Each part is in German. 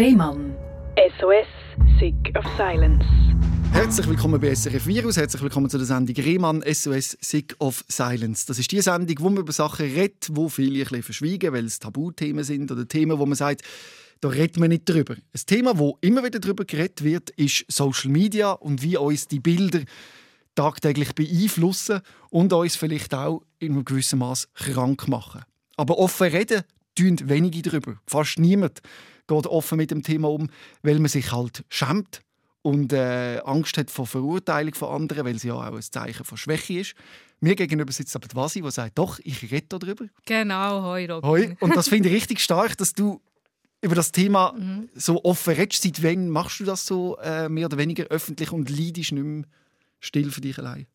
Rehmann. SOS, Sick of Silence. Herzlich willkommen bei SRF Virus, herzlich willkommen zu der Sendung Rehmann SOS Sick of Silence. Das ist die Sendung, wo man über Sachen redet, wo viele ein bisschen verschwiegen, weil es Tabuthemen sind oder Themen, wo man sagt, da redet man nicht drüber. Ein Thema, wo immer wieder darüber geredet wird, ist Social Media und wie uns die Bilder tagtäglich beeinflussen und uns vielleicht auch in einem gewissen Maß krank machen. Aber offen reden tun wenige darüber. Fast niemand geht offen mit dem Thema um, weil man sich halt schämt und äh, Angst hat vor Verurteilung von anderen, weil sie ja auch ein Zeichen von Schwäche ist. Mir gegenüber sitzt aber die Vasi, die sagt, doch, ich rede darüber. Genau, hoi Robin. Hoi. Und das finde ich richtig stark, dass du über das Thema mhm. so offen redest. Seit wann machst du das so äh, mehr oder weniger öffentlich und leidest nicht mehr still für dich allein?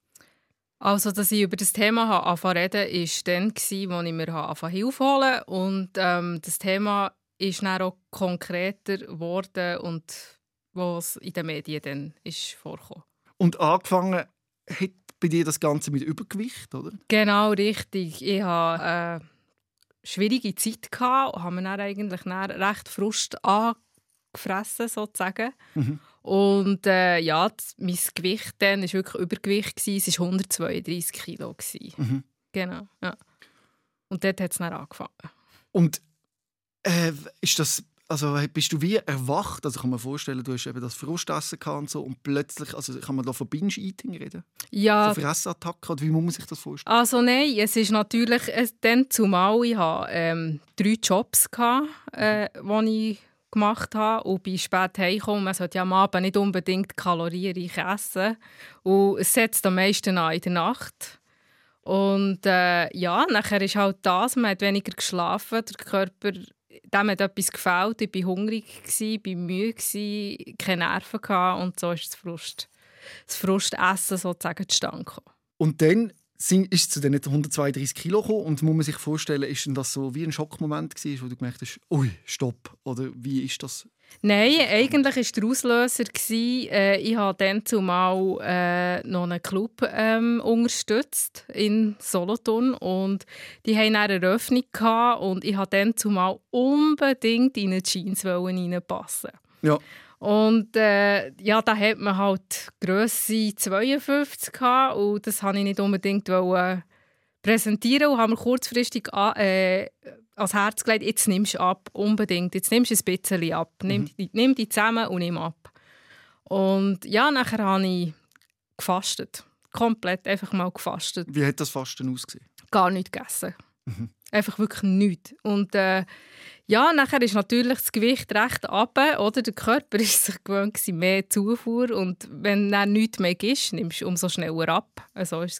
Also, dass ich über das Thema anfangen reden, war dann, als ich mir Hilfe holen Und ähm, das Thema ist dann auch konkreter geworden und was in den Medien dann ist vorgekommen. Und angefangen hat bei dir das Ganze mit Übergewicht, oder? Genau, richtig. Ich hatte eine schwierige Zeit und habe mir dann eigentlich dann recht Frust angefressen, sozusagen. Mhm. Und äh, ja, mein Gewicht dann war wirklich Übergewicht. Es war 132 Kilo. Mhm. Genau, ja. Und dort hat es dann angefangen. Und äh, ist das, also bist du wie erwacht? Also kann man vorstellen, du hast eben das Frustessen und so und plötzlich, also kann man da von Binge-Eating reden? Ja. So Fressattacken oder wie muss man sich das vorstellen? Also nein, es ist natürlich, es, dann zumal ich hatte, ähm, drei Jobs hatte, äh, die ich gemacht habe und bin spät heimgekommen. Man sollte ja am Abend nicht unbedingt kalorienreich essen. Und es setzt am meisten an in der Nacht. Und äh, ja, nachher ist halt das, man hat weniger geschlafen, der Körper, dem hat etwas gefällt, ich war hungrig, ich war müde, keine Nerven und so ist das Frust, das Frustessen sozusagen zustande. Und dann sind, ist zu den 132 Kilo gekommen und muss man sich vorstellen, ist das so wie ein Schockmoment gewesen, wo du gemerkt hast, ui, stopp, oder wie ist das? Nein, eigentlich war der Auslöser, gewesen, äh, ich habe dann zumal äh, noch einen Club ähm, unterstützt in Solothurn und die hatten eine Eröffnung gehabt, und ich wollte dann zumal unbedingt in eine Jeans reinpassen. Ja. Und äh, ja, da hat man halt Grösse 52 gehabt, und das wollte ich nicht unbedingt wollen präsentieren und haben mir kurzfristig an, äh, ans Herz gelegt, jetzt nimmst du ab, unbedingt, jetzt nimmst du ein bisschen ab, nimm, mhm. nimm die zusammen und nimm ab. Und ja, nachher habe ich gefastet, komplett einfach mal gefastet. Wie hat das Fasten ausgesehen? Gar nichts gegessen. Mhm. Einfach wirklich nichts. Und äh, ja, nachher ist natürlich das Gewicht recht ab, oder? Der Körper ist sich gewöhnt mehr Zufuhr und wenn dann nichts mehr ist, nimmst du umso schneller ab. So war es.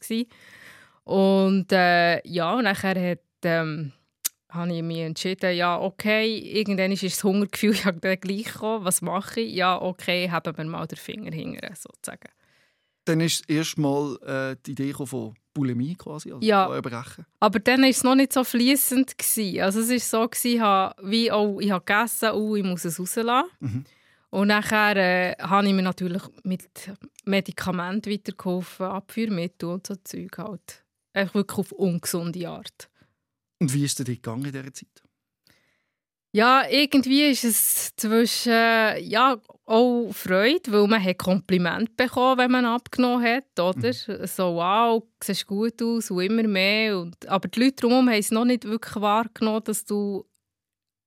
Und äh, ja, nachher hat, ähm, habe ich mich entschieden, ja, okay, irgendwann ist das Hungergefühl ja gleich gekommen. Was mache ich? Ja, okay, haben wir mal den Finger hinter, sozusagen. Dann ist erstmal äh, die Idee von Bulimie quasi, also ja, Erbrechen. aber dann war es noch nicht so fließend Also es war so, gewesen, wie oh, ich habe gegessen, oh, ich muss es rauslassen. Mhm. Und nachher äh, habe ich mir natürlich mit Medikamenten weitergeholfen, Abführmittel und so Zeug halt. Einfach wirklich auf ungesunde Art. Und wie ist es dir gegangen in dieser Zeit? Ja, irgendwie ist es zwischen ja, auch Freude, weil man hat Kompliment bekommen, wenn man abgenommen hat, oder? Mhm. So, wow, du siehst gut aus und immer mehr. Und, aber die Leute drumherum haben es noch nicht wirklich wahrgenommen, dass du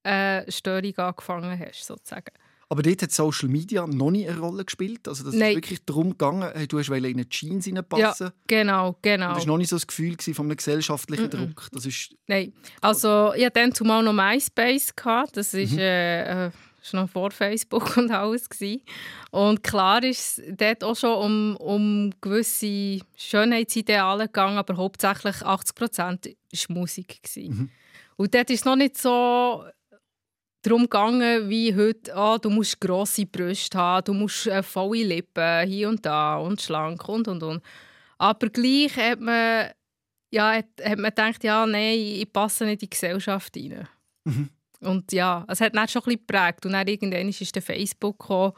eine Störung angefangen hast, sozusagen. Aber dort hat Social Media noch nie eine Rolle gespielt. Also das Nein. ist wirklich darum gegangen, du hast in eine Jeans reinpassen. Ja, genau, genau. Das war noch nicht so das Gefühl von einem gesellschaftlichen mm -mm. Druck. Das ist Nein, also ich hatte dann zumal noch MySpace. Gehabt. Das ist, mhm. äh, äh noch vor Facebook und alles. Gewesen. Und klar ist es dort auch schon um, um gewisse Schönheitsideale gegangen, aber hauptsächlich 80 Prozent war Musik. Mhm. Und dort ist es noch nicht so darum gegangen, wie heute, ah, du musst grosse Brüste haben, du musst äh, volle Lippen, hier und da und schlank und und und. Aber gleich hat man, ja, hat, hat man gedacht, ja, nein, ich passe nicht in die Gesellschaft rein. Mhm. Und ja, es hat dann schon ein bisschen geprägt. Und dann irgendwann ist der Facebook gekommen.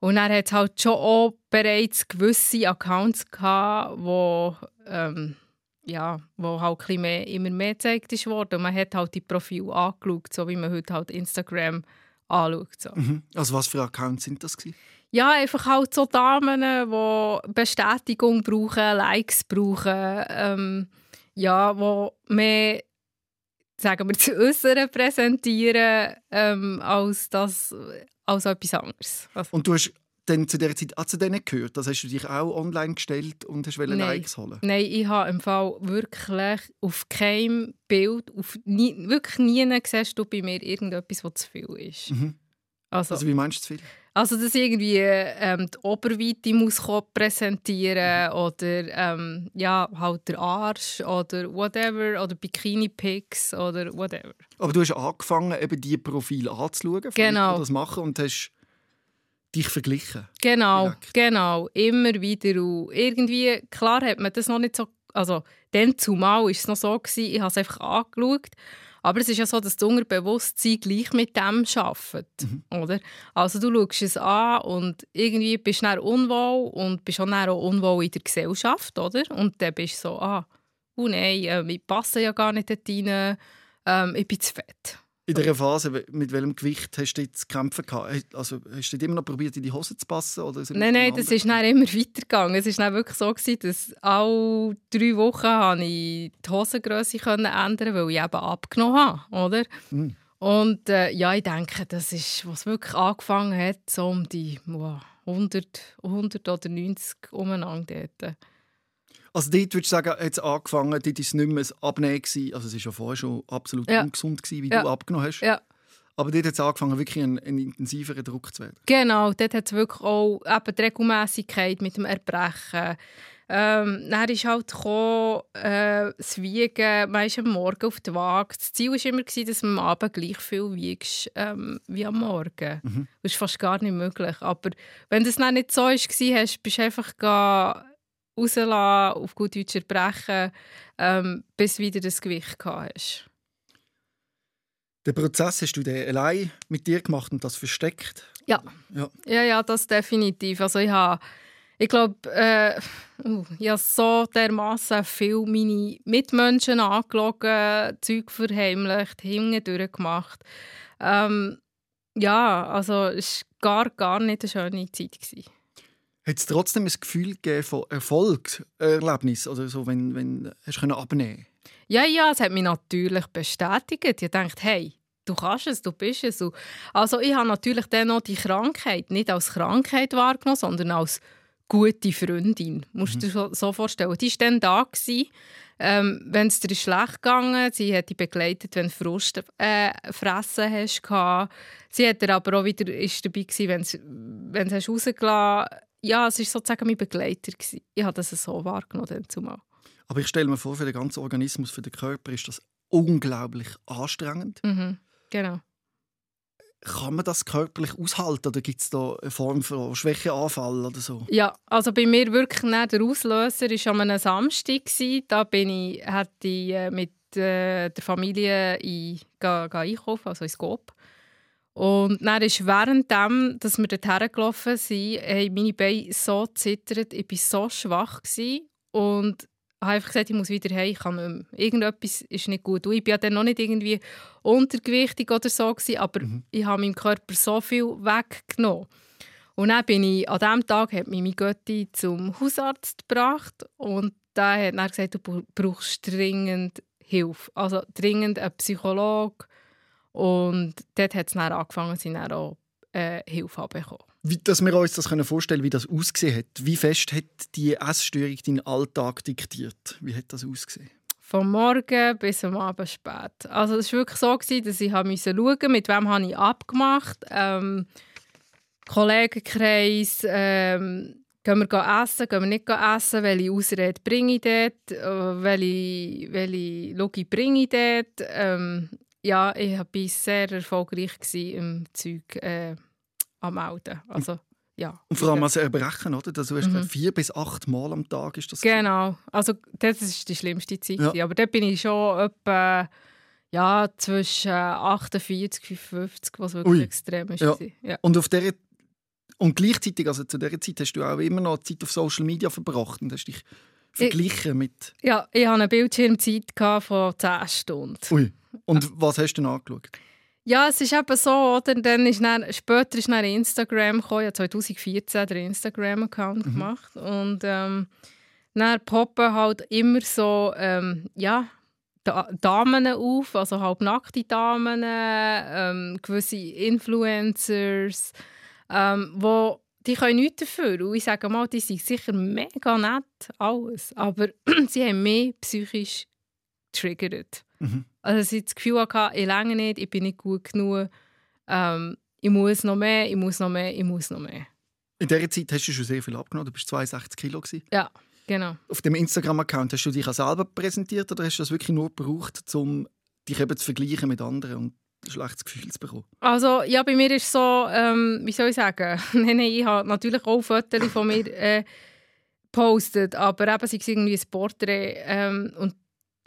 Und dann hat es halt schon auch bereits gewisse Accounts gehabt, wo ähm, ja, wo halt ein mehr, immer mehr gezeigt ist worden. man hat halt die Profile angeschaut, so wie man heute halt Instagram anschaut. So. Mhm. Also was für Accounts sind das gewesen? Ja, einfach halt so Damen, die Bestätigung brauchen, Likes brauchen, ähm, ja, die mehr, sagen wir, zu Äußeren präsentieren, ähm, als, das, als etwas anderes. Also, Und du hast dann zu dieser Zeit auch zu denen gehört? Das hast du dich auch online gestellt und hast Nein. Likes holen? Nein, ich habe im Fall wirklich auf keinem Bild, auf nie, wirklich nie siehst du bei mir irgendetwas, was zu viel ist. Mhm. Also, Also wie meinst du zu viel? also dass irgendwie ähm, die Oberweite muss präsentieren oder ähm, ja, halt der Arsch oder whatever oder Bikini-Pics oder whatever. Aber du hast angefangen, eben die Profile anzuschauen, Genau. Das machen und hast dich verglichen. Genau, Direkt. genau, immer wieder. Und irgendwie, klar hat man das noch nicht so, also dann zumal war es noch so, gewesen, ich habe es einfach angeschaut, aber es ist ja so, dass das Unterbewusstsein gleich mit dem arbeitet, oder? Also du schaust es an und irgendwie bist du dann unwohl und bist auch, dann auch unwohl in der Gesellschaft, oder? Und dann bist du so, ah, oh nein, äh, ich passe ja gar nicht dort rein, ähm, ich bin zu fett. In dieser Phase, mit welchem Gewicht hast du jetzt zu kämpfen gehabt? Also, hast du immer noch probiert, in die Hose zu passen? Oder Nein, nein, das ist dann immer weitergegangen. Es war dann wirklich so, gewesen, dass alle drei Wochen habe ich die Hosengröße ändern weil ich eben abgenommen habe. Oder? Mhm. Und äh, ja, ich denke, das ist, was wirklich angefangen hat, so um die wow, 100, 100 oder 90 umeinander dort. Also dort würdest du sagen, es angefangen, dort war es nicht mehr ein Abnehmen. gewesen. Also es war ja vorher schon absolut Ja. ungesund, gewesen, wie Ja. du abgenommen hast. Ja. Aber dort hat es angefangen, wirklich einen, einen intensiveren Druck zu werden. Genau, dort hat es wirklich auch eben die Regelmässigkeit mit dem Erbrechen. Ähm, dann ist halt gekommen, äh, das Wiegen, man ist am Morgen auf der Waage. Das Ziel war immer, gewesen, dass man am Abend gleich viel wiegst ähm, wie am Morgen. Das ist fast gar nicht möglich. Aber wenn das dann nicht so war, hast, bist du einfach rauslassen, auf gut Deutsch erbrechen, ähm, bis wieder das Gewicht gehabt hast. Den Prozess hast du den allein mit dir gemacht und das versteckt. Ja. Ja. Ja, ja, das definitiv. Also ich habe, ich glaube, äh, uh, ich habe so dermassen viel meine Mitmenschen angelogen, Zeug verheimlicht, hingedurch gemacht. Ähm, ja, also es war gar, gar nicht eine schöne Zeit. Gewesen. Hat es trotzdem ein Gefühl von Erfolgserlebnis? Oder so, wenn, wenn hast du abnehmen Ja, ja, es hat mich natürlich bestätigt. Ich dachte, hey, du kannst es, du bist es. Und Also ich habe natürlich dann noch die Krankheit nicht als Krankheit wahrgenommen, sondern als gute Freundin. Musst du dir so- vorstellen. Die war dann da. Gewesen, ähm, wenn es dir schlecht gegangen sie hat dich begleitet, wenn du Frust äh, fressen hast. Sie hat dir aber auch wieder ist dabei gewesen, wenn du hast rausgelassen hast. Ja, es war sozusagen mein Begleiter. Gewesen. Ich habe das so wahrgenommen. Zumal. Aber ich stelle mir vor, für den ganzen Organismus, für den Körper ist das unglaublich anstrengend. Mhm. Genau. Kann man das körperlich aushalten oder gibt es da eine Form von Schwächeanfall oder so? Ja, also bei mir wirklich nicht der Auslöser war an einem Samstag. gewesen. Da bin ich, hatte ich äh, mit äh, der Familie in, ga, ga einkaufen, also ins Coop. Und dann ist währenddem, dass wir dort hergelaufen sind, haben meine Beine so zittert. Ich war so schwach. Gewesen. Und habe einfach gesagt, ich muss wieder heim, ich kann nicht mehr. Irgendetwas ist nicht gut. Und ich war ja dann noch nicht irgendwie untergewichtig oder so, gewesen, aber ich habe meinem Körper so viel weggenommen. Und dann bin ich, an diesem Tag hat mich meine Götti zum Hausarzt gebracht und der hat dann gesagt, du bra- brauchst dringend Hilfe. Also dringend einen Psychologe. Und dort hat es dann angefangen, ich dann auch äh, Hilfe bekommen. Wie, dass wir uns das können vorstellen wie das ausgesehen hat. Wie fest hat die Essstörung deinen Alltag diktiert? Wie hat das ausgesehen? Vom Morgen bis am Abend spät. Also es war wirklich so, gewesen, dass ich schauen musste, mit wem habe ich abgemacht ähm, Kollegenkreis, ähm, gehen wir gehen essen, gehen wir nicht essen, welche Ausrede bringe ich dort, äh, welche, welche Logi bringe ich dort. Ähm, ja, ich war sehr erfolgreich im Zeug äh, am Melden. Also, ja. Und vor allem als Erbrechen, oder? Also, du hast Mhm. vier bis acht Mal am Tag ist das. Genau, also das ist die schlimmste Zeit. Ja. Aber dort bin ich schon etwa ja, zwischen 48 und 50, was wirklich Ui. extrem ist. Ja. Ja. Und auf der und gleichzeitig, also zu dieser Zeit, hast du auch immer noch Zeit auf Social Media verbracht und hast dich verglichen mit. ja, ich hatte eine Bildschirmzeit von 10 Stunden. Ui. Und was hast du denn angeschaut? Ja, es ist eben so, oder? Dann ist dann, später ist dann Instagram gekommen. Ich habe 2014 den Instagram-Account Mhm. gemacht. Und ähm, dann poppen halt immer so, ähm, ja, Da Damen auf, also halb nackte Damen, ähm, gewisse Influencers, ähm, wo die können nichts dafür. Und ich sage mal, die sind sicher mega nett, alles. Aber sie haben mich psychisch getriggert. Mhm. Also dass ich das Gefühl hatte, ich länge nicht, ich bin nicht gut genug, ähm, ich muss noch mehr, ich muss noch mehr, ich muss noch mehr. In dieser Zeit hast du schon sehr viel abgenommen. Du bist 62 Kilo. Gewesen. Ja, genau. Auf dem Instagram-Account hast du dich auch selber präsentiert oder hast du das wirklich nur gebraucht, um dich eben zu vergleichen mit anderen und ein schlechtes Gefühl zu bekommen? Also ja, bei mir ist es so, ähm, wie soll ich sagen, nein, nein, ich habe natürlich auch Fotos von mir äh, gepostet, aber eben sei es irgendwie ein Porträt. Ähm, und,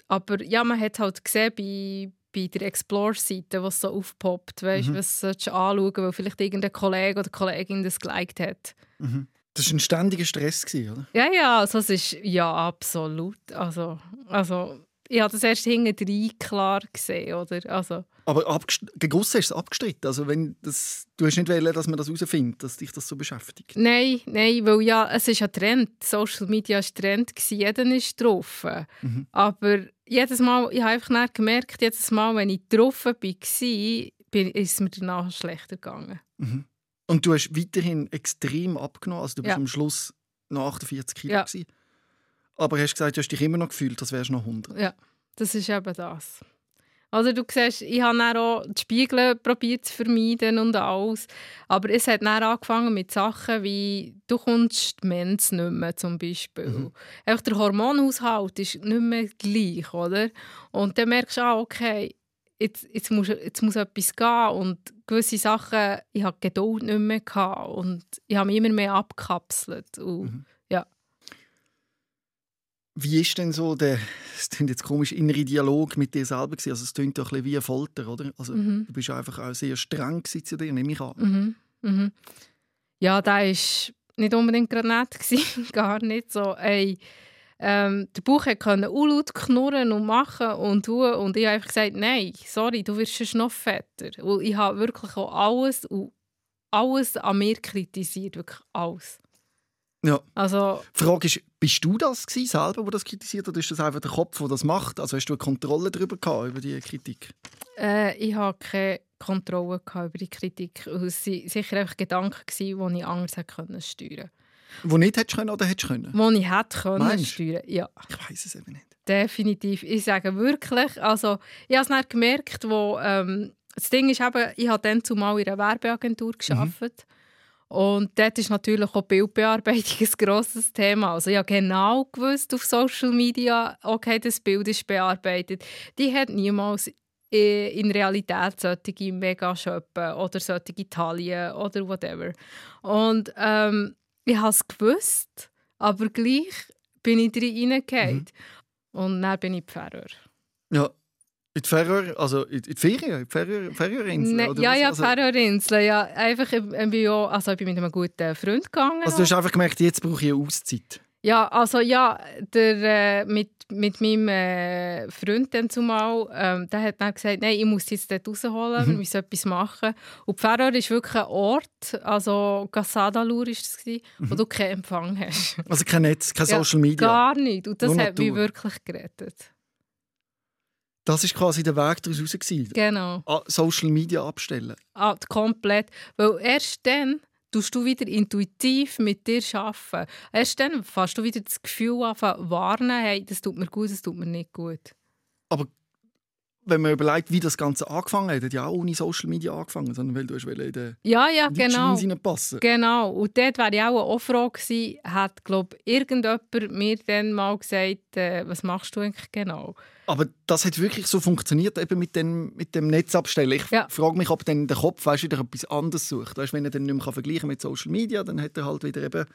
aber ja, man hat halt gesehen bei, bei der Explore-Seite, was so aufpoppt, weißt, Mhm. was sollst du anschauen, weil vielleicht irgendein Kollege oder Kollegin das geliked hat. Mhm. Das war ein ständiger Stress, oder? Ja, ja, also es ist, ja, absolut. Also, also ich habe das erst hinten klar gesehen, oder? Also, Aber gegossen hast du es abgestritten. Also wenn das, du hast nicht wollen, dass man das herausfindet, dass dich das so beschäftigt. Nein, nein, weil ja, es ist ein Trend. Social Media war Trend, gewesen, jeder ist drauf. Mhm. Aber jedes Mal, ich habe einfach gemerkt, jedes Mal, wenn ich drauf war, bin, bin, ist es mir danach schlechter gegangen. Mhm. Und du hast weiterhin extrem abgenommen. Also du bist Ja. am Schluss noch 48 Kilo. Ja. Gewesen. Aber hast gesagt, du hast dich immer noch gefühlt, als wärst du noch 100. Ja, das ist eben das. Also du siehst, ich habe dann auch die Spiegel probiert zu vermeiden und alles. Aber es hat dann angefangen mit Sachen wie, du kommst die Mens nicht mehr zum Beispiel. Mhm. Einfach der Hormonhaushalt ist nicht mehr gleich, oder? Und dann merkst du, ah, okay, jetzt, jetzt, muss, jetzt muss etwas gehen und gewisse Sachen, ich die Geduld nicht mehr gehabt und ich habe mich immer mehr abgekapselt. Und, Mhm. Ja. Wie ist denn so der, es klingt jetzt komisch, innere Dialog mit dir selber gewesen? Also es klingt doch ein bisschen wie eine Folter, oder? Also Mhm. du bist einfach auch sehr streng zu dir, nehme ich an. Mhm. Mhm. Ja, da war nicht unbedingt gerade nett. gewesen. Gar nicht so. Ey, ähm, der Bauch konnte laut knurren und machen und tun. Und ich habe einfach gesagt, nein, sorry, du wirst sonst noch fetter. Und ich habe wirklich auch alles, alles an mir kritisiert. Wirklich alles. Ja. Also, Die Frage ist, bist du das gewesen, selber, der das kritisiert, oder ist das einfach der Kopf, der das macht? Also hast du eine Kontrolle darüber gehabt, über diese Kritik? äh, ich hatte keine Kontrolle gehabt über die Kritik. Es waren sicher einfach Gedanken, gewesen, die ich anders hätte können steuern Wo nicht hättest können oder hättest können? können. Die ich hätte können Meinst steuern Ja. Ich weiß es eben nicht. Definitiv. Ich sage wirklich, also ich habe es dann gemerkt, wo, ähm, das Ding ist eben, ich habe dann zumal in einer Werbeagentur gearbeitet. Und dort ist natürlich auch Bildbearbeitung ein grosses Thema. Also ich habe genau gewusst auf Social Media, okay, das Bild ist bearbeitet. Die hat niemals i- in Realität solche Mega-Shoppen oder solche Taillen oder whatever. Und ähm, ich habe es gewusst, aber gleich bin ich drin reingefallen. Und dann bin ich Pfarrer. Ja. In die Färöer, also in die Ferien, Färöer, Färöerinseln? Ne, ja, ja, also. Ja, einfach, ich, bin ja, also ich bin mit einem guten Freund gegangen. also du hast einfach gemerkt, jetzt brauche ich eine Auszeit. Ja, also ja, der, äh, mit, mit meinem äh, Freund dann zumal, ähm, der hat dann gesagt, nein, ich muss jetzt dort rausholen, Mhm. wir müssen etwas machen. Und Pfarrer ist wirklich ein Ort, also Gassadalur war es, gewesen, wo du keinen Empfang hast. Also kein Netz, kein Ja, Social Media. Gar nicht. Und das Nur hat mich Natur. wirklich gerettet. Das war quasi der Weg daraus. gewesen. Genau. Ah, Social Media abstellen. Ah, komplett. Weil erst dann tust du wieder intuitiv mit dir arbeiten. Erst dann fährst du wieder das Gefühl an, warnen, hey, das tut mir gut, das tut mir nicht gut. Wenn man überlegt, wie das Ganze angefangen hat, hat ja auch ohne Social Media angefangen, sondern weil du hast in den Ja, ja, genau. Passen. Genau. Und dort wäre ich auch eine Froh gewesen, hat, glaube irgendjemand mir dann mal gesagt, äh, was machst du eigentlich genau? Aber das hat wirklich so funktioniert, eben mit dem, mit dem Netz abstellen. Ich Ja. frage mich, ob dann der Kopf weißt, wieder etwas anderes sucht. Weißt, wenn er dann nicht mehr vergleichen kann mit Social Media, dann hat er halt wieder eben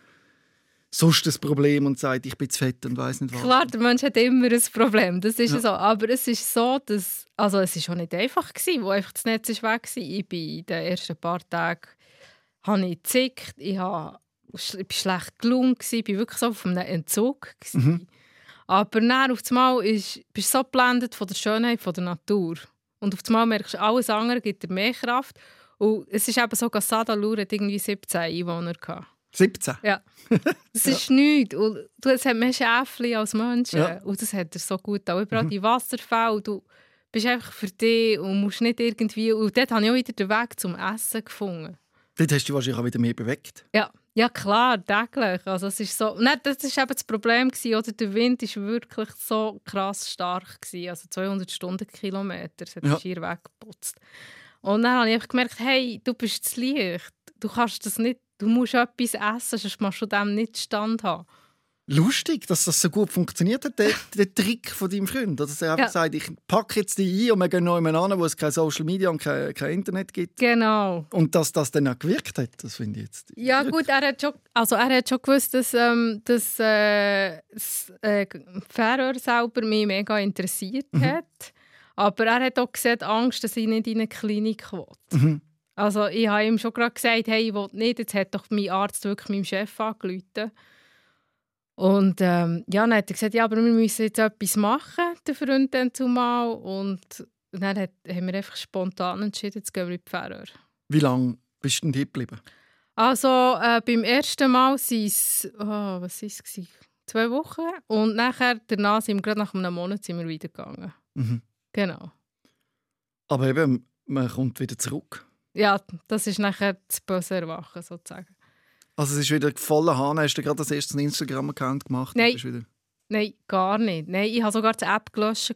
sonst das Problem und sagt, ich bin zu fett und weiß nicht was. Klar, der Mensch hat immer ein Problem, das ist Ja. so. Aber es ist so, dass, also es ist auch nicht einfach gewesen, wo einfach das Netz ist weg war. Ich bin in den ersten paar Tagen habe ich gezickt, ich bin schlecht gelungen, ich war wirklich so auf einem Entzug. Mhm. Aber dann auf einmal ist, bist du so geblendet von der Schönheit von der Natur. Und auf einmal merkst du, alles andere gibt dir mehr Kraft. Und es ist eben so, dass Sadalur hat irgendwie 17 Einwohner gehabt. 17? Ja. Das ist nichts. Und du, es hat mehr Schäfchen als Menschen. Ja. Und das hat er so gut auch. Überall Mhm. die Wasserfälle. Du bist einfach für dich und musst nicht irgendwie... Und dort habe ich auch wieder den Weg zum Essen gefunden. Dort hast du wahrscheinlich auch wieder mehr bewegt. Ja, ja klar, täglich. Also es ist so, nein, das ist eben das Problem gewesen, oder der Wind ist wirklich so krass stark gewesen, also 200 Stundenkilometer, es hat Ja. schier weggeputzt. Und dann habe ich gemerkt, hey, du bist zu leicht, du kannst das nicht, du musst etwas essen, sonst machst du dem nicht Stand haben. Lustig, dass das so gut funktioniert hat, der, der Trick von deinem Freund. Dass er einfach Ja. sagt, ich packe jetzt die ein und wir gehen noch jemanden an, wo es kein Social Media und kein, kein Internet gibt. Genau. Und dass das dann auch gewirkt hat, das finde ich jetzt. Ja gut, er hat schon, also er hat schon gewusst, dass, ähm, dass äh, das äh, Färöer selber mich mega interessiert hat. Aber er hat auch gesehen, Angst, dass ich nicht in eine Klinik will. Mhm. Also ich habe ihm schon gerade gesagt, hey, ich will nicht. Jetzt hat doch mein Arzt wirklich meinem Chef angerufen. Und ähm, ja, dann hat er gesagt, ja, aber wir müssen jetzt etwas machen, der Freund dann zumal. Und dann hat, haben wir einfach spontan entschieden, jetzt gehen wir in die Färöer. Wie lange bist du denn hier geblieben? Also äh, beim ersten Mal waren es, oh, was war es? Zwei Wochen. Und nachher, danach sind wir, gerade nach einem Monat sind wir wieder gegangen. Mhm. Genau. Aber eben, man kommt wieder zurück. Ja, das ist nachher das böse Erwachen sozusagen. Also es ist wieder voller Hahn. Hast du gerade das erste Instagram-Account gemacht? Nein. Nein, gar nicht. Nein, ich hatte sogar die App gelöscht.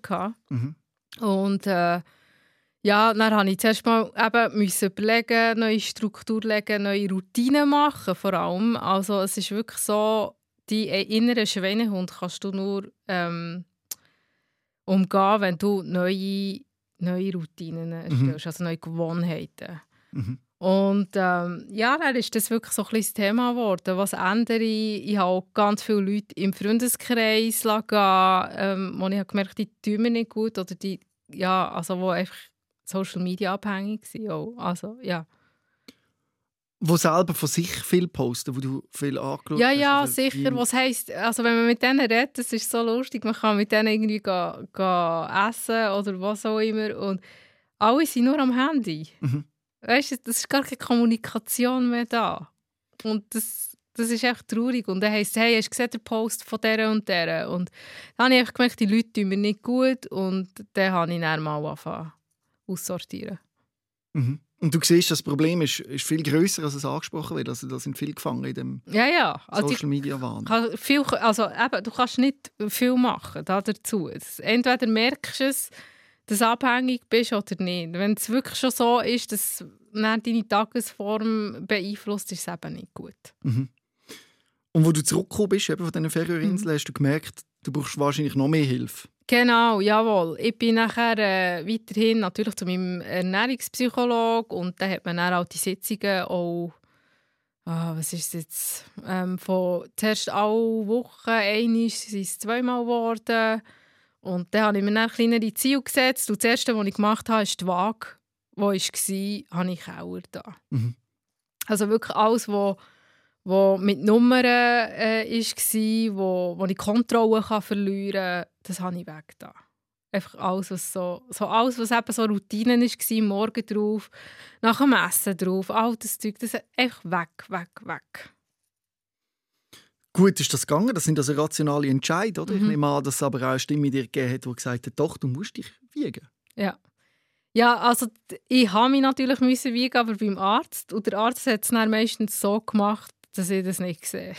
Mhm. Und äh, ja, dann musste ich zuerst mal eben müssen überlegen, neue Struktur legen, neue Routinen machen vor allem. Also es ist wirklich so, die inneren Schweinehund kannst du nur ähm, umgehen, wenn du neue, neue Routinen erstellst, also neue Gewohnheiten. Mhm. Und ähm, ja, dann ist das wirklich so ein bisschen das Thema geworden. Was ändere ich? Ich habe auch ganz viele Leute im Freundeskreis gehen, ähm, wo ich habe gemerkt die tun mir nicht gut oder die, ja, also wo einfach Social Media abhängig sind. Auch. Also, ja. Wo selber von sich viel posten, wo du viel angeschaut ja, hast. ja, also sicher. die- Was heisst, also wenn man mit denen redet, das ist so lustig, man kann mit denen irgendwie gehen, gehen essen oder was auch immer und alle sind nur am Handy. Mhm. Weißt du, das ist gar keine Kommunikation mehr da. Und das, das ist echt traurig. Und dann heisst es, hey, hast du gesehen, den Post von der und der? Und dann habe ich einfach gemerkt, die Leute tun mir nicht gut und dann habe ich dann mal angefangen aussortieren. Mhm. Und du siehst, das Problem ist, ist viel größer, als es angesprochen wird. Also da sind viele gefangen in dem Ja, ja. Also Social Media Wahn. viel, also eben, du kannst nicht viel machen da dazu. Entweder merkst du es, dass du abhängig bist oder nicht. Wenn es wirklich schon so ist, dass deine Tagesform beeinflusst, ist es eben nicht gut. Mhm. Und wo du zurückgekommen bist, eben von diesen Mhm. Färöerinseln, hast du gemerkt, du brauchst wahrscheinlich noch mehr Hilfe. Genau, jawohl. Ich bin nachher äh, weiterhin natürlich zu meinem Ernährungspsychologen und dann hat man dann auch die Sitzungen auch, ah, was ist jetzt, ähm, von zuerst alle Wochen, einmal sind es zweimal geworden und dann habe ich mir dann kleinere Ziele gesetzt und das erste, was ich gemacht habe, ist die Waage, die war, habe ich Kauer da. Mhm. Also wirklich alles, was wo mit Nummern äh, war, wo, wo ich Kontrolle kann verlieren kann, das habe ich weg da. Einfach alles, was so, so alles, was eben so Routinen war, morgen drauf, nach dem Essen drauf, all das Zeug, das ist einfach weg, weg, weg. Gut ist das gegangen, das sind also rationale Entscheidungen, oder? Ich Mhm. nehme an, dass es aber auch eine Stimme in dir gegeben hat, die gesagt hat, doch, du musst dich wiegen. Ja. Ja, also ich habe mich natürlich müssen wiegen, aber beim Arzt. Und der Arzt hat es dann meistens so gemacht, dass ich das nicht sehe.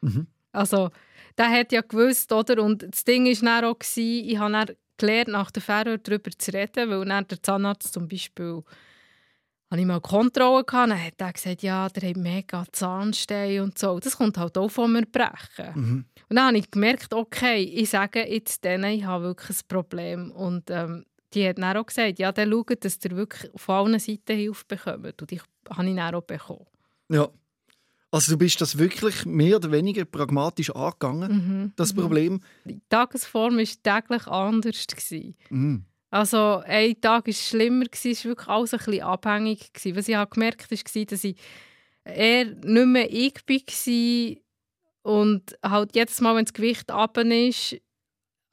Mhm. Also, der hat ja gewusst, oder? Und das Ding war dann auch, ich habe dann gelernt, nach der Fähre darüber zu reden, weil dann der Zahnarzt zum Beispiel hatte ich mal Kontrolle gehabt, dann hat er gesagt, ja, der hat mega Zahnstein und so. Das kommt halt auch von mir brechen. Mhm. Und dann habe ich gemerkt, okay, ich sage jetzt denen, ich habe wirklich ein Problem. Und ähm, die hat dann auch gesagt, ja, dann schaut, dass ihr wirklich auf allen Seiten Hilfe bekommt. Und ich habe ich dann auch bekommen. Ja. Also du bist das wirklich mehr oder weniger pragmatisch angegangen, Mhm. das Problem. Die Tagesform war täglich anders. Mhm. Also ein Tag war schlimmer, es war wirklich alles ein bisschen abhängig. Gewesen. Was ich habe gemerkt habe, war, dass ich eher nicht mehr ich war und halt jedes Mal, wenn das Gewicht runter ist,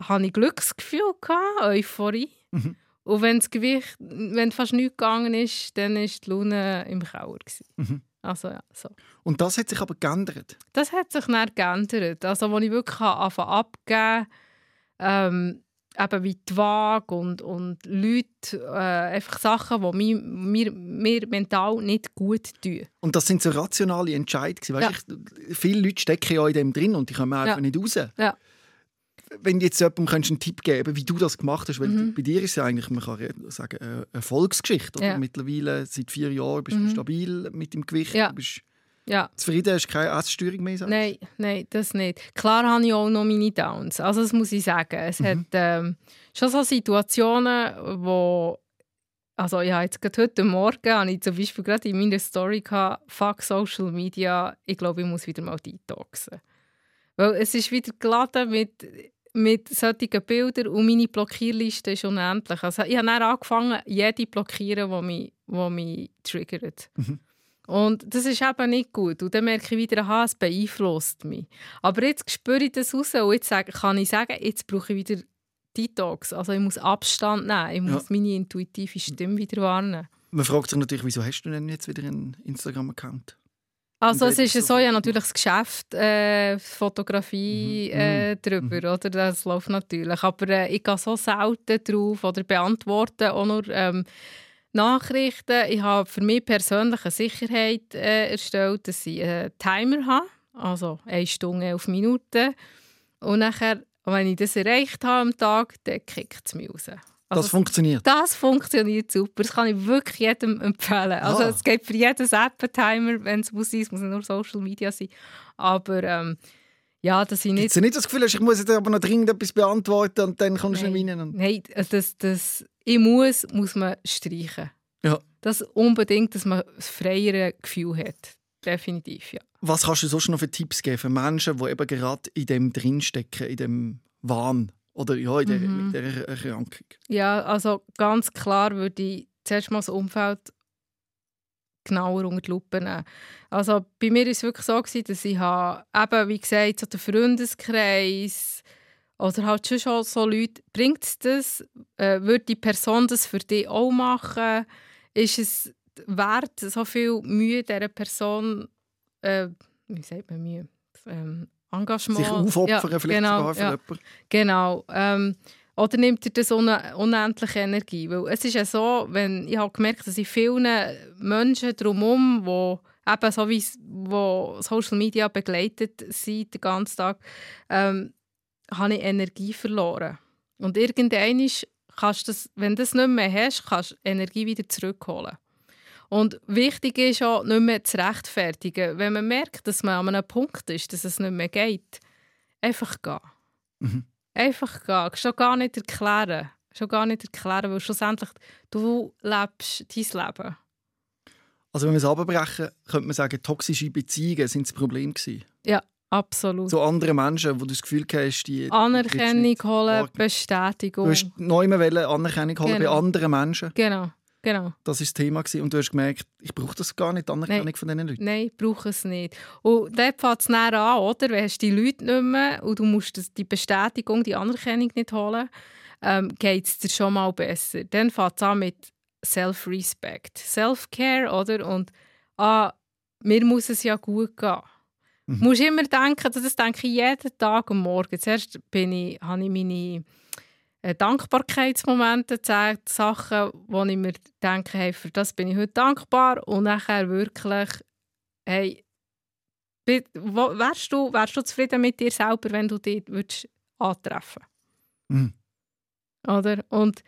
hatte ich Glücksgefühl, gehabt, Euphorie. Mhm. Und wenn das Gewicht, wenn fast nichts gegangen ist, dann war die Laune im Keller. Mhm. Also, ja, so. Und das hat sich aber geändert? Das hat sich dann geändert. Also, als ich wirklich anfangen abgeben ähm, eben wie die Waage und, und Leute, äh, einfach Sachen, die mir, mir, mir mental nicht gut tun. Und das sind so rationale Entscheidungen. Ja. Ich, viele Leute stecken ja in dem drin und die kommen einfach ja. nicht raus. Ja. Wenn du jetzt jemandem einen Tipp geben könntest, wie du das gemacht hast, weil mhm. bei dir ist es eigentlich, man kann sagen, eine Erfolgsgeschichte. Ja. Mittlerweile, seit vier Jahren, bist du mhm. stabil mit dem Gewicht. Ja. Du bist ja. Zufrieden hast du keine Essstörung mehr? Sagst? Nein, nein, das nicht. Klar habe ich auch noch meine Downs. Also das muss ich sagen. Es mhm. hat ähm, schon so Situationen, wo also ja, jetzt gerade heute Morgen habe ich zum Beispiel gerade in meiner Story gehabt, fuck Social Media, ich glaube, ich muss wieder mal detoxen. Weil es ist wieder geladen mit, mit solchen Bildern und meine Blockierliste ist unendlich. Also ich habe dann angefangen, jede blockieren, die mich, die mich triggert. Mhm. Und das ist eben nicht gut. Und dann merke ich wieder, aha, es beeinflusst mich. Aber jetzt spüre ich das raus und jetzt kann ich sagen, jetzt brauche ich wieder Detox. Also ich muss Abstand nehmen. Ich muss ja. meine intuitive Stimme wieder warnen. Man fragt sich natürlich, wieso hast du denn jetzt wieder einen Instagram-Account? Also es ist so, ja natürlich das Geschäft äh, Fotografie mhm. äh, mhm. drüber, mhm. oder? Das läuft natürlich. Aber äh, ich gehe so selten drauf oder beantworte auch nur ähm, Nachrichten. Ich habe für mich persönlich eine Sicherheit äh, erstellt, dass ich einen Timer habe, also eine Stunde, elf Minuten. Und nachher, wenn ich das erreicht habe am Tag, dann kickt es mich raus. Also das funktioniert? Das funktioniert super. Das kann ich wirklich jedem empfehlen. Also ah. es gibt für jedes App einen Timer, wenn es muss sein. Es muss nicht nur Social Media sein. Aber ähm, ja, dass ich nicht... Gibt's nicht das Gefühl, ich muss jetzt aber noch dringend etwas beantworten und dann kommst du nicht rein? Und... Nein, das, das «Ich muss» muss man streichen. Ja. Das unbedingt, dass man ein freieres Gefühl hat. Definitiv, ja. Was kannst du sonst noch für Tipps geben für Menschen, die eben gerade in dem drinstecken, in dem Wahn oder ja, in der, mhm. der Erkrankung? Ja, also ganz klar würde ich zuerst mal das Umfeld genauer unter die Lupe nehmen. Also bei mir war es wirklich so, dass ich habe, eben, wie gesagt, so den Freundeskreis oder halt schon so Leute, bringt es das? Äh, würde die Person das für dich auch machen? Ist es wert, so viel Mühe dieser Person, äh, wie sagt man Mühe? Ähm, Engagement. Sich aufopfern, ja, vielleicht genau, sogar für ja, jemanden. Genau. Ähm, oder nimmt ihr das unendliche Energie? Weil es ist ja so, wenn, ich habe gemerkt, dass ich vielen Menschen drumherum, die eben so wie wo Social Media begleitet sind den ganzen Tag, ähm, habe ich Energie verloren. Und irgendwann kannst du das, wenn du das nicht mehr hast, kannst du Energie wieder zurückholen. Und wichtig ist auch, nicht mehr zu rechtfertigen. Wenn man merkt, dass man an einem Punkt ist, dass es nicht mehr geht, einfach gehen. Mhm. Einfach gehen. Schon gar nicht erklären. Schon gar nicht erklären, weil schlussendlich du lebst dein Leben. Also wenn wir es abbrechen, könnte man sagen, toxische Beziehungen sind das Problem gewesen. Ja, Absolut. So andere Menschen, wo du das Gefühl hast, die... Anerkennung holen, Bestätigung. Du hast neu Anerkennung holen genau. bei anderen Menschen. Genau, genau. Das war das Thema. Gewesen. Und du hast gemerkt, ich brauche das gar nicht, die Anerkennung Nein. von diesen Leuten. Nein, ich brauche es nicht. Und dort fängt es näher an, oder? Wenn hast die Leute nicht mehr und du musst die Bestätigung, die Anerkennung nicht holen, ähm, geht es dir schon mal besser. Dann fängt es an mit Self-Respect. Self-Care, oder? Und ah, mir muss es ja gut gehen. Mhm. Du musst immer denken, das denke ich jeden Tag am Morgen. Zuerst bin ich, habe ich meine Dankbarkeitsmomente gezeigt, Sachen, wo ich mir denke, hey, für das bin ich heute dankbar und nachher wirklich, hey, wärst du, wärst du zufrieden mit dir selber, wenn du dich würdest antreffen mhm. Oder? Und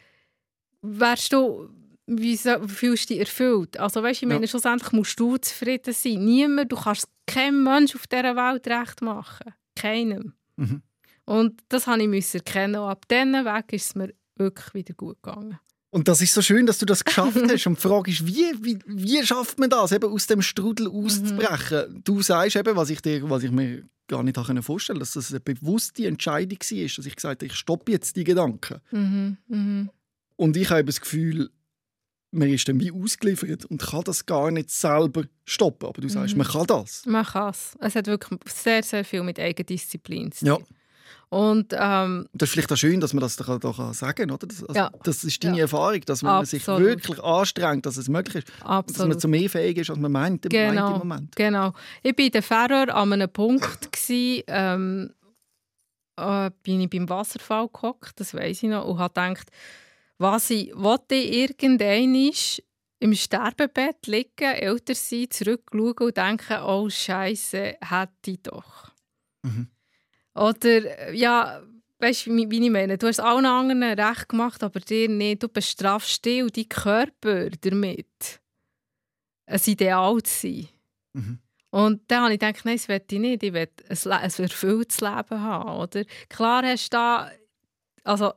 wärst du, wie fühlst du dich erfüllt? Also weißt, ich meine, ja. schlussendlich musst du zufrieden sein. Niemand, du kannst keinem Mensch auf dieser Welt recht machen. Keinem. Mhm. Und das habe ich erkennen. Und ab diesem Weg ist es mir wirklich wieder gut gegangen. Und das ist so schön, dass du das geschafft hast. Und die Frage ist, wie, wie, wie schafft man das, eben aus dem Strudel auszubrechen? Mhm. Du sagst eben, was ich, dir, was ich mir gar nicht vorstellen konnte, dass das eine bewusste Entscheidung war, dass ich gesagt habe, ich stoppe jetzt die Gedanken. Mhm. Mhm. Und ich habe das Gefühl, man ist dann wie ausgeliefert und kann das gar nicht selber stoppen. Aber du sagst, mhm. man kann das. Man kann es. Es hat wirklich sehr, sehr viel mit Eigendisziplin zu tun. Ja. Und ähm, Das ist vielleicht auch schön, dass man das da, da kann sagen kann, oder? Das, also, Ja. das ist deine Ja. Erfahrung, dass man sich Absolut. wirklich anstrengt, dass es möglich ist. Dass man absolut. zu mehr fähig ist, als man meint, meint im Genau, Moment. genau. Ich war in der Färöer an einem Punkt, gewesen, ähm, äh, bin ich beim Wasserfall gehockt, das weiß ich noch, und habe gedacht, was ich, wollte ich irgendwann im Sterbebett liegen, älter sein, zurückschauen und denken, oh Scheiße, hätte ich doch. Mhm. Oder, äh, ja, weißt du, wie ich meine? Du hast allen anderen recht gemacht, aber dir nicht. Du bestrafst dich und deinen Körper damit, ein Ideal zu sein. Mhm. Und dann habe ich gedacht, nein, das will ich nicht. Ich will ein, ein erfülltes Leben haben. Oder? Klar hast du da, also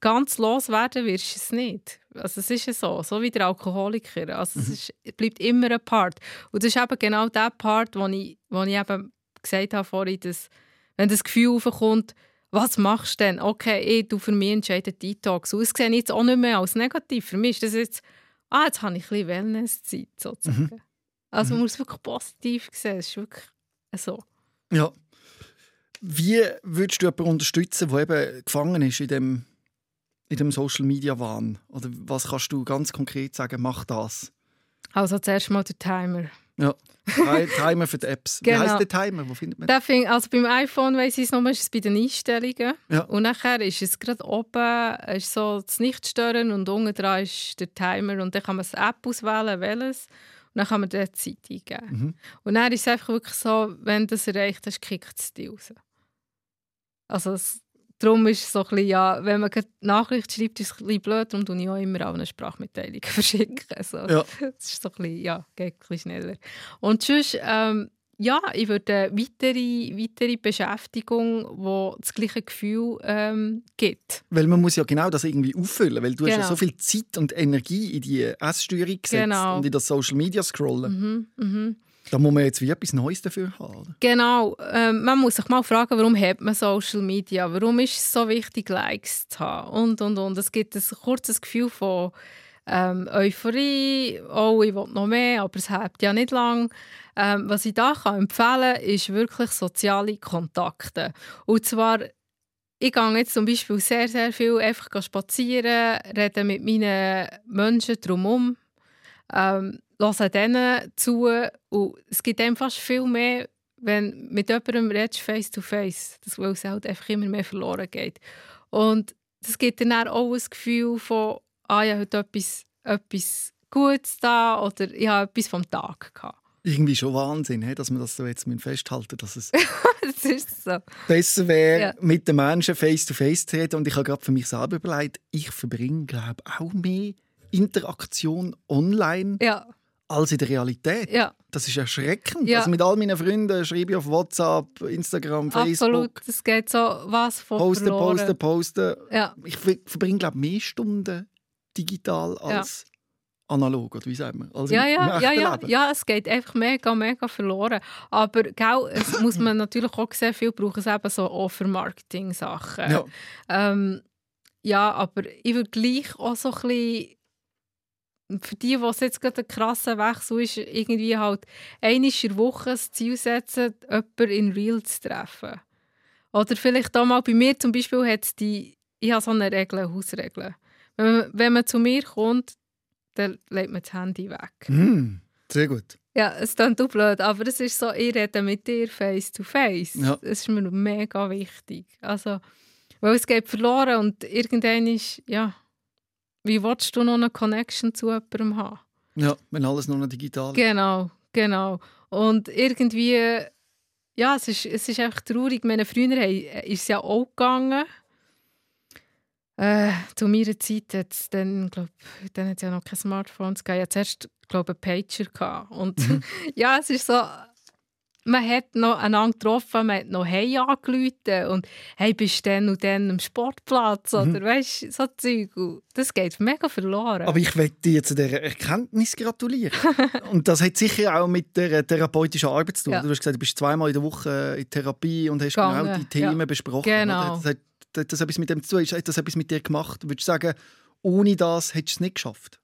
ganz loswerden wirst du es nicht. Also es ist ja so, so wie der Alkoholiker. Also es, ist, es bleibt immer ein Part. Und das ist eben genau der Part, wo ich, wo ich eben gesagt habe vorhin, dass wenn das Gefühl aufkommt, was machst du denn? Okay, ich tu für mich entscheide Detox. Und das sehe ich jetzt auch nicht mehr als negativ. Für mich ist das jetzt, ah, jetzt habe ich ein bisschen Wellnesszeit sozusagen. Also man muss es wirklich positiv sehen. Es ist wirklich so. Ja. Wie würdest du jemanden unterstützen, der eben gefangen ist in dem, in dem Social Media Wahn? Oder was kannst du ganz konkret sagen, mach das? Also zuerst mal der Timer. Ja. Ti- Timer für die Apps. Wie Genau. heißt der Timer? Wo findet man Der fing, also beim iPhone weiss ich es noch, ist es bei den Einstellungen. Ja. Und nachher ist es gerade oben ist so das Nichtstören und unten dran ist der Timer. Und dann kann man das App auswählen, welches. Und dann kann man dort Zeit eingeben. Mhm. Und dann ist es einfach wirklich so, wenn du das erreicht hast, kickt es dich raus. Also es, darum ist es so ein bisschen, ja, wenn man gerade Nachricht schreibt, ist es ein bisschen blöd, darum tue ich auch immer auch eine Sprachmitteilung verschicken. So. Ja. Das ist so ein bisschen, ja, geht ein bisschen schneller. Und sonst, ähm, ja, ich würde eine weitere, weitere Beschäftigung, die das gleiche Gefühl ähm, gibt. Weil man muss ja genau das irgendwie auffüllen, weil du hast ja Genau. so viel Zeit und Energie in die Essstörung gesetzt Genau. und in das Social Media scrollen. Mhm, mhm. Da muss man jetzt wie etwas Neues dafür haben. Genau, ähm, man muss sich mal fragen, warum hat man Social Media? Warum ist es so wichtig, Likes zu haben? Und, und, und. Es gibt ein kurzes Gefühl von ähm, Euphorie, oh, ich will noch mehr, aber es hält ja nicht lang. Ähm, was ich da kann empfehlen kann, ist wirklich soziale Kontakte. Und zwar, ich gehe jetzt zum Beispiel sehr, sehr viel einfach spazieren, rede mit meinen Menschen drumherum, ähm, höre denen zu und es gibt einem fast viel mehr, wenn mit jemandem redest, face to face, das weil es halt einfach immer mehr verloren geht. Und das gibt dann auch ein Gefühl von, ah, ich habe heute etwas, etwas Gutes da oder ich habe etwas vom Tag gehabt. Irgendwie schon Wahnsinn, dass man das so jetzt festhalten dass es das ist so. besser wäre, Ja. mit den Menschen face to face zu reden. Und ich habe gerade für mich selber überlegt, ich verbringe, glaube ich, auch mehr Interaktion online Ja, als in der Realität. ja, Das ist erschreckend. Ja. Also mit all meinen Freunden schreibe ich auf WhatsApp, Instagram, absolut. Facebook, Es geht so was von posten, verloren. posten, posten. Ja, Ich ver- verbringe, glaube mehr Stunden digital als analog, oder wie sagt man? Als Ja, ja, ja, ja, Leben. ja, es geht einfach mega, mega verloren. Aber gell, es muss man natürlich auch sehen, viel brauchen es eben so Offer-Marketing-Sachen. Ja. Ähm, ja, aber ich würde gleich auch so ein bisschen, für die, was jetzt gerade ein krasser Wechsel ist, irgendwie halt einmal in der Woche das Ziel setzen, jemanden in Real zu treffen. Oder vielleicht auch mal bei mir zum Beispiel hat die, ich habe so eine Regel, eine Hausregel. Wenn man, wenn man zu mir kommt, dann legt man das Handy weg. Hm, sehr gut. Ja, es klingt auch blöd, aber es ist so, ich rede mit dir face to face. Ja. Das ist mir mega wichtig. Also, weil es geht verloren und irgendwann ist, ja, wie willst du noch eine Connection zu jemandem haben? Ja, wenn alles nur noch digital ist. Genau, genau. Und irgendwie, ja, es ist, es ist einfach traurig. Meine Freunde haben- ist es ja auch gegangen. Äh, zu meiner Zeit hat es dann, glaub, dann hat es ja noch keine Smartphones gegeben. Ich hatte zuerst, glaube ich, einen Pager. Gehabt. Und ja, es ist so, man hat noch einander getroffen, man hat noch «Hey» angerufen und «Hey, bist du dann und dann am Sportplatz?» oder weißt du, so Zeug. Das geht mega verloren. Aber ich möchte dir zu dieser Erkenntnis gratulieren. und das hat sicher auch mit der therapeutischen Arbeit zu tun. Ja. Du hast gesagt, du bist zweimal in der Woche in Therapie und hast Gegangen, genau die Themen ja. besprochen. Genau. oder? Das hat, hat das etwas mit dem zu tun? Hat das etwas mit dir gemacht? Würdest du sagen, ohne das hättest du es nicht geschafft?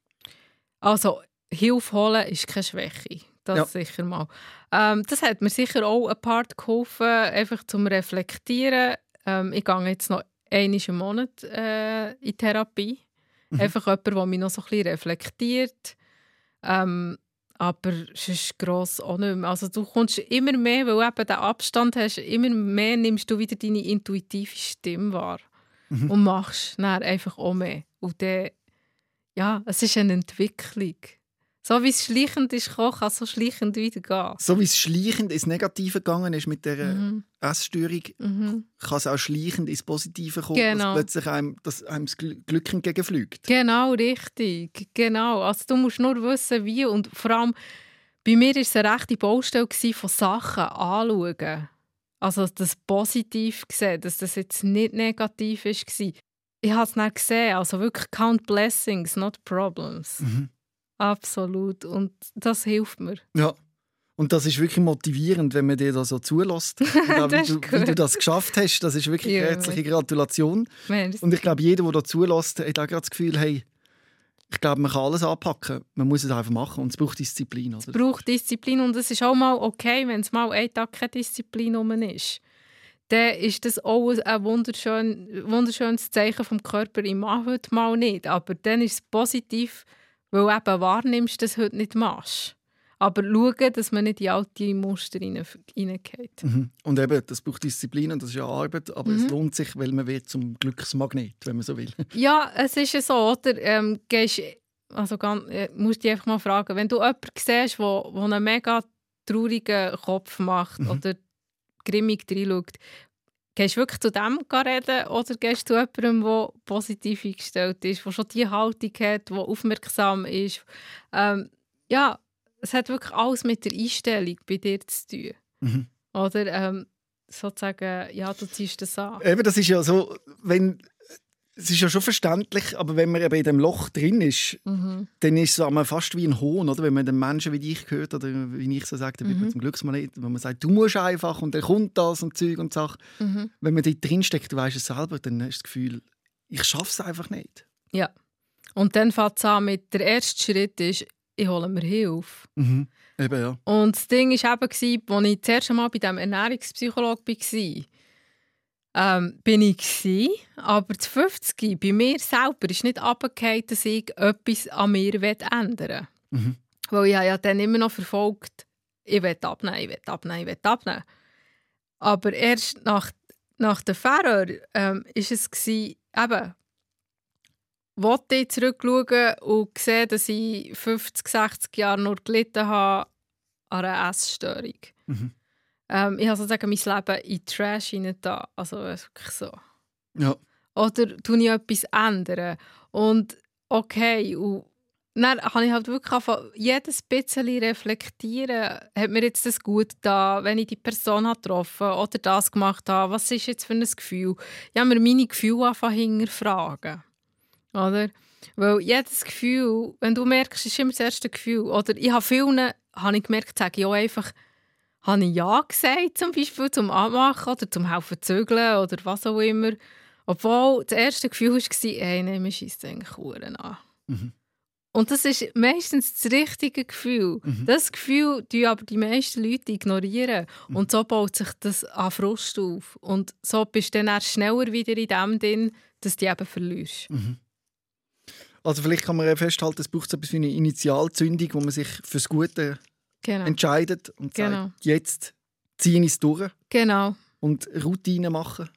Also, Hilfe holen ist keine Schwäche. Das Ja. sicher mal. Ähm, das hat mir sicher auch ein Part geholfen, einfach zum Reflektieren. Ähm, ich gehe jetzt noch einmal im Monat äh, in Therapie. Mhm. Einfach jemand, der mich noch so ein bisschen reflektiert. Ähm, aber es ist gross auch nicht mehr. Also du kommst immer mehr, weil du eben den Abstand hast, immer mehr nimmst du wieder deine intuitive Stimme wahr. Mhm. Und machst dann einfach auch mehr. Und dann, ja, es ist eine Entwicklung. So wie es schleichend ist, kann es so schleichend wieder gehen. So wie es schleichend ins Negative gegangen ist mit der mhm. Essstörung, mhm. kann es auch schleichend ins Positive kommen, genau. dass plötzlich einem, dass einem das Glück entgegenfliegt. Genau, richtig. Genau. Also du musst nur wissen, wie und vor allem bei mir war es eine rechte Baustelle von Sachen anschauen. Also das positiv gesehen, dass das jetzt nicht negativ war. Ich habe es nicht gesehen, also wirklich count blessings, not problems. Mhm. Absolut. Und das hilft mir. Ja. Und das ist wirklich motivierend, wenn man dir da so zulässt. wie, du, wie du das geschafft hast, das ist wirklich ja. herzliche Gratulation. Merci. Und ich glaube, jeder, der da zulässt, hat auch das Gefühl, hey, ich glaube, man kann alles anpacken. Man muss es einfach machen und es braucht Disziplin. Oder? Es braucht Disziplin und es ist auch mal okay, wenn es mal ein Tag keine Disziplin rum ist. Dann ist das auch ein wunderschön, wunderschönes Zeichen vom Körper. Ich mache heute mal nicht, aber dann ist es positiv, weil du eben wahrnimmst, dass du heute nicht machst. Aber schauen, dass man nicht in alte Muster hineingeht. Mhm. Und eben, das braucht Disziplin und das ist ja Arbeit, aber mhm. es lohnt sich, weil man wird zum Glücksmagnet, wenn man so will. Ja, es ist ja so, oder? Ähm, gehst, also ganz, äh, musst dich einfach mal fragen, wenn du jemanden siehst, der einen mega traurigen Kopf macht mhm. oder grimmig reinschaut, Gehst du wirklich zu dem reden oder gehst du zu jemandem, der positiv eingestellt ist, der schon die Haltung hat, der aufmerksam ist? Ähm, ja, es hat wirklich alles mit der Einstellung bei dir zu tun. Mhm. Oder ähm, sozusagen, ja, du ziehst das an. Eben, das ist ja so, wenn es ist ja schon verständlich, aber wenn man eben in dem Loch drin ist, mhm. dann ist es fast wie ein Hohn, oder? Wenn man den Menschen wie dich hört, oder wie ich so sage, dann wird man mhm. zum Glücksmann wenn man sagt, du musst einfach und dann kommt das und Zeug und Sachen. Mhm. Wenn man dort drin steckt, du weißt es selber, dann hast du das Gefühl, ich schaffe es einfach nicht. Ja. Und dann fängt es an mit, der erste Schritt ist, ich hole mir Hilfe. Mhm. Eben, ja. Und das Ding war eben, als ich das erste Mal bei diesem Ernährungspsychologen war, ähm, bin ich gewesen, aber das 50 bei mir selber ist nicht abgefallen, dass ich etwas an mir ändern will. Mhm. Weil ich ja dann immer noch verfolgt, ich will abnehmen, ich will abnehmen, ich will abnehmen. Aber erst nach, nach der Fahrer ähm, ist es gewesen, eben, wollte ich zurückschauen und sehen, dass ich 50, 60 Jahre nur gelitten habe an einer Essstörung. Mhm. Ähm, ich habe sozusagen mein Leben in Trash da. Also wirklich so. Ja. Oder tue ich etwas ändern? Und okay, und dann habe ich halt wirklich angefangen, jedes bisschen reflektieren, hat mir jetzt das gut da, wenn ich die Person habe getroffen oder das gemacht habe, was ist jetzt für ein Gefühl? Ich habe mir meine Gefühle angefangen hinterfragen. Oder? Weil jedes Gefühl, wenn du merkst, ist immer das erste Gefühl. Oder ich habe vielen, habe ich gemerkt, sage ich auch einfach, habe ich Ja gesagt, zum Beispiel zum Anmachen oder zum Helfen zügeln oder was auch immer. Obwohl das erste Gefühl war, ey, nein, mir schießt eigentlich Uhren an. Mhm. Und das ist meistens das richtige Gefühl. Mhm. Das Gefühl die aber die meisten Leute ignorieren. Mhm. Und so baut sich das an Frust auf. Und so bist du dann erst schneller wieder in dem drin, dass du eben verlierst. Mhm. Also vielleicht kann man festhalten, es braucht so etwas wie eine Initialzündung, wo man sich fürs Gute genau. entscheidet und genau. sagt, jetzt ziehe ich es durch. Genau. Und Routine machen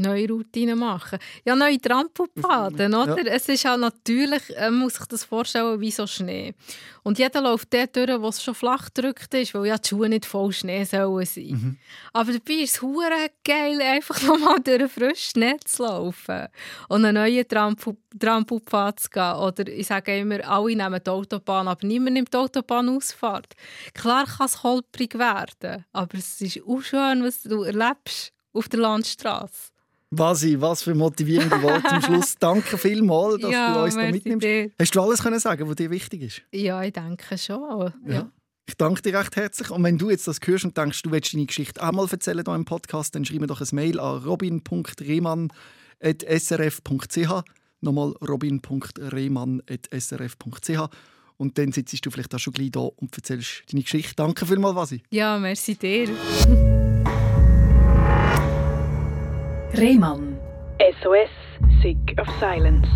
neue Routinen machen. Ja, neue Trampelpaden, oder? Ja. Es ist halt natürlich, man muss sich das vorstellen, wie so Schnee. Und jeder läuft dort durch, wo es schon flach gedrückt ist, weil ja die Schuhe nicht voll Schnee sollen sein. Mhm. Aber dabei ist es hure geil, einfach nochmal durch frisch Schnee zu laufen und einen neuen Trampelpfad zu gehen. Oder ich sage immer, alle nehmen die Autobahn, aber niemand nimmt die Autobahnausfahrt. Klar kann es holprig werden, aber es ist auch schön, was du erlebst auf der Landstraße. Basi, was für motivierende Worte zum Schluss. Danke vielmals, dass ja, du uns da mitnimmst. Dir. Hast du alles können sagen, was dir wichtig ist? Ja, ich denke schon. Ja. ja. Ich danke dir recht herzlich. Und wenn du jetzt das hörst und denkst, du willst deine Geschichte auch mal erzählen hier im Podcast, dann schreib mir doch ein Mail an robin.rehmann.srf.ch. Nochmal robin.rehmann.srf.ch. Und dann sitzt du vielleicht auch schon gleich da und erzählst deine Geschichte. Danke vielmals, Vasi. Ja, merci dir. Rehmann. SOS, Sick of Silence.